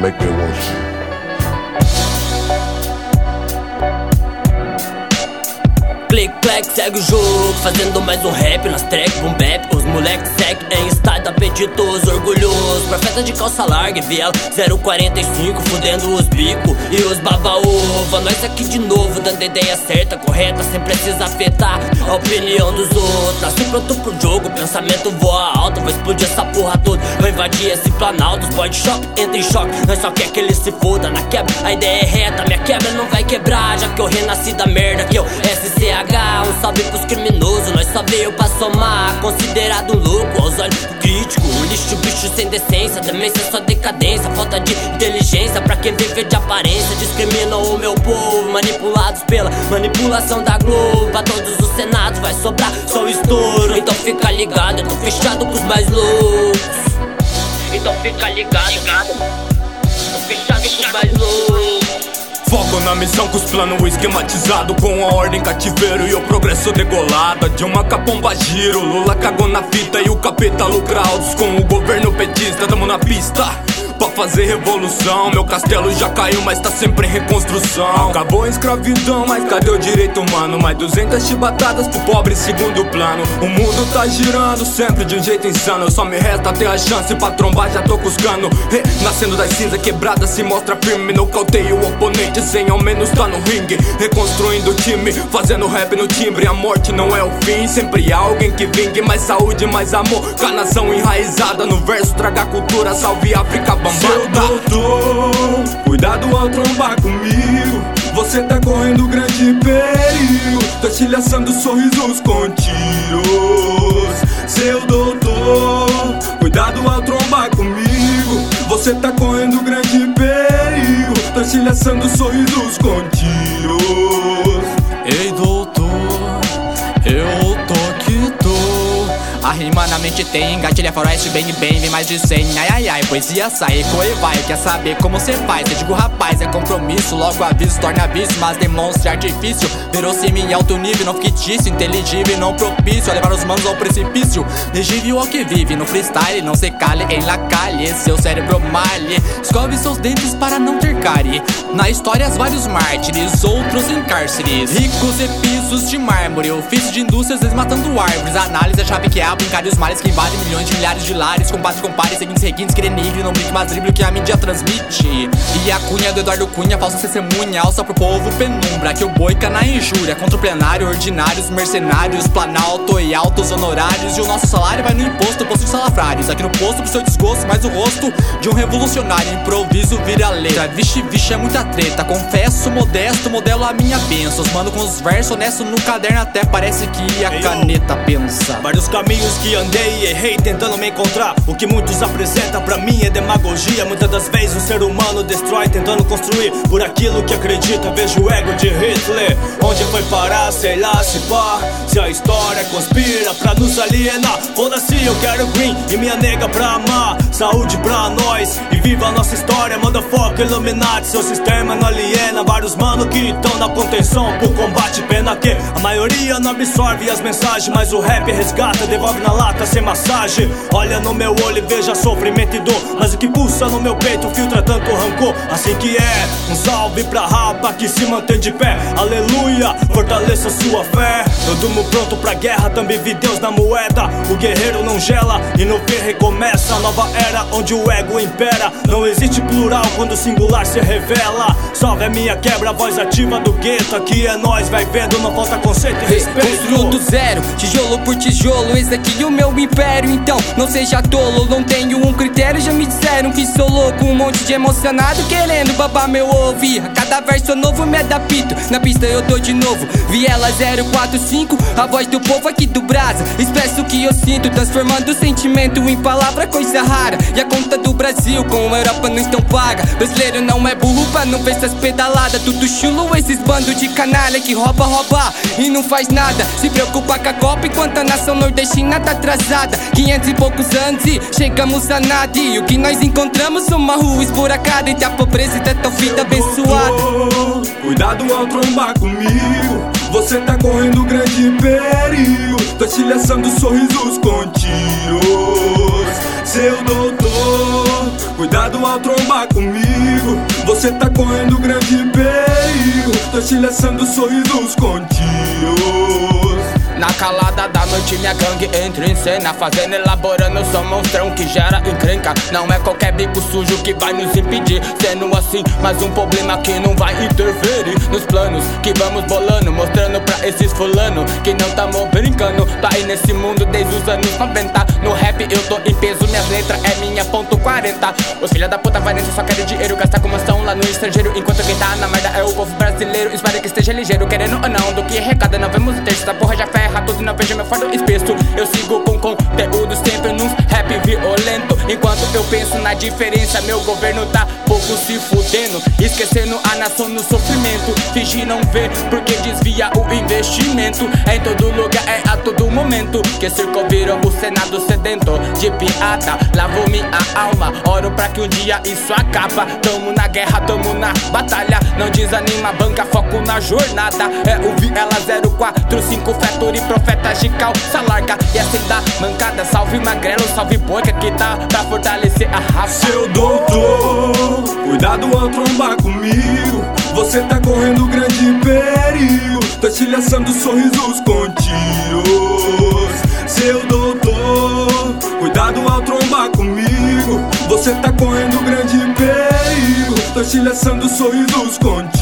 make me want you. Click, clack, segue o jogo Fazendo mais um rap nas track, boom bap Os moleques segue em estado apetitoso Orgulhoso, profeta de calça larga e viela 045, fudendo os bicos E os baba-ova Nós aqui de novo, dando ideia certa, correta Sem precisar afetar a opinião dos outros. Assim pronto pro jogo, pensamento voa alto Vou explodir essa porra toda, vou invadir esse planalto Os boy de shop entra em choque. Nós só quer que ele se foda na quebra A ideia é reta, minha quebra não vai quebrar Já que eu renasci da merda que eu SCA um salve pros criminosos, nós só veio pra somar. Considerado um louco aos olhos do crítico. Lixo, bicho sem decência, demência só decadência. Falta de inteligência pra quem vive de aparência. Discriminam o meu povo, manipulados pela manipulação da Globo. Pra todos os senados vai sobrar só o estouro. Então fica ligado, eu tô fechado com os mais loucos. Então fica ligado, ligado. Tô fechado com os mais loucos Foco na missão com os planos esquematizados Com a ordem cativeiro e o progresso degolado. De uma capomba giro, Lula cagou na fita E o capeta lucra altos com o governo petista. Tamo na pista fazer revolução. Meu castelo já caiu, mas tá sempre em reconstrução. Acabou a escravidão, mas cadê o direito humano? Mais 200 chibatadas pro pobre segundo plano. O mundo tá girando sempre de um jeito insano. Só me resta ter a chance pra trombar, já tô cuscando. Renascendo das cinzas quebradas, se mostra firme. Nocauteio o oponente, sem ao menos tá no ringue. Reconstruindo o time, fazendo rap no timbre. A morte não é o fim, sempre há alguém que vingue. Mais saúde, mais amor, canação enraizada no verso. Traga cultura, salve África, seu Estilhaçando sorrisos com tiros. Seu doutor, cuidado ao trombar comigo. Você tá correndo grande perigo. Tô estilhaçando sorrisos com tiros. A rima na mente tem, engatilha faroeste bem bem, vem mais de cem. Ai ai ai, poesia sai, ecoe vai. Quer saber como cê faz? Eu digo rapaz, é compromisso Logo aviso, torna aviso, mas demonstre artifício. Verossímil alto nível, não fictício Inteligível não propício a levar os manos ao precipício. Legível ao que vive no freestyle Não se cale em la calle, seu cérebro malhe. Escove seus dentes para não ter cárie. Na história vários mártires, outros em cárceres. Ricos e pisos de mármore. Ofício de indústrias desmatando árvores. Análise a chave que abre Encare os males que invadem milhões de milhares de lares. Combate, compare, seguintes, requintes, que denigre Não brinque, mas drible o que a mídia transmite. E a cunha do Eduardo Cunha, falsa testemunha Alça pro povo penumbra, que o boica na injúria Contra o plenário, ordinários, mercenários Planalto e altos honorários. E o nosso salário vai no imposto, posto de salafrários. Aqui no posto pro seu desgosto, mais o rosto De um revolucionário, improviso vira letra. Vixe, vixe, é muita treta. Confesso, modesto, modelo a minha benção Mano com os versos honestos no caderno Até parece que a caneta pensa Vários caminhos caminhos que andei e errei tentando me encontrar. O que muitos apresentam pra mim é demagogia. Muitas das vezes o ser humano destrói tentando construir por aquilo que acredita. Vejo o ego de Hitler. Onde foi parar, sei lá, se pá. Se a história conspira pra nos alienar. Foda-se, eu quero green e minha nega pra amar. Saúde pra nós e viva a nossa história. Manda foco, Illuminati. Seu sistema não aliena. Vários mano que estão na contenção pro combate. Pena que a maioria não absorve as mensagens. Mas o rap resgata, devolve na lata sem massagem. Olha no meu olho e veja sofrimento e dor. Mas o que pulsa no meu peito filtra tanto rancor. Assim que é, um salve pra rapa que se mantém de pé. Aleluia, fortaleça sua fé. Eu durmo pronto pra guerra, também vi Deus na moeda. O guerreiro não gela e no fim recomeça. A nova era onde o ego impera. Não existe plural quando o singular se revela. Salve a minha quebra, voz ativa do gueto. Aqui é nós, vai vendo, não falta conceito e respeito. Construo do zero, tijolo por tijolo, esse aqui e o meu império. Então não seja tolo, não tenho um critério. Já me disseram que sou louco Um monte de emocionado querendo babar meu ovo. A cada verso novo me adapto. Na pista eu tô de novo Viela 045, a voz do povo aqui do Brasa. Expresso o que eu sinto, transformando o sentimento em palavra Coisa rara, e a conta do Brasil com a Europa não estão paga. Brasileiro não é burro pra não ver essas pedaladas. Tudo chulo esses bandos de canalha que rouba, rouba E não faz nada, se preocupa com a Copa Enquanto a nação nordestina tá atrasada. 500 e poucos anos e chegamos a nada. E o que nós encontramos uma rua esburacada. Entre a pobreza e tanta vida abençoada. Cuidado ao trombar comigo. Você tá correndo grande perigo. Tô estilhaçando sorrisos com tiros Seu doutor Cuidado ao trombar comigo, você tá correndo grande perigo. Tô estilhaçando sorrisos com tiros. Na calada da noite minha gangue entra em cena. Fazendo, elaborando, sou monstrão que gera encrenca. Não é qualquer bico sujo que vai nos impedir. Sendo assim, mais um problema que não vai interferir Nos planos que vamos bolando. Mostrando pra esses fulano que não tamo brincando nesse mundo desde os anos 90 No rap eu tô em peso, minhas letras é minha ponto 40 Os filha da puta nessa só querem dinheiro Gastar como estão lá no estrangeiro. Enquanto quem tá na merda é o povo brasileiro. Espero que esteja ligeiro, querendo ou não Do que recada, não vemos o texto, essa porra já ferra tudo não vejo meu fardo espesso. Eu sigo com conteúdo sempre num rap violento Enquanto eu penso na diferença Meu governo tá pouco se fudendo. Esquecendo a nação no sofrimento. Fingir não ver porque desvia o investimento. É em todo lugar, é a todo momento. Que circo virou o senado sedento. De piada, lavo minha alma. Oro pra que um dia isso acaba. Tamo na guerra, tamo na batalha. Não desanima, banca, foco na jornada. É o Viela 045 Factory Profetas de calça larga E assim da mancada Salve magrelo, salve boca Que tá pra fortalecer a raça. Seu doutor, cuidado ao trombar comigo. Você tá correndo grande perigo. Tá estilhaçando sorrisos com Tá estilhaçando sorrisos com tiros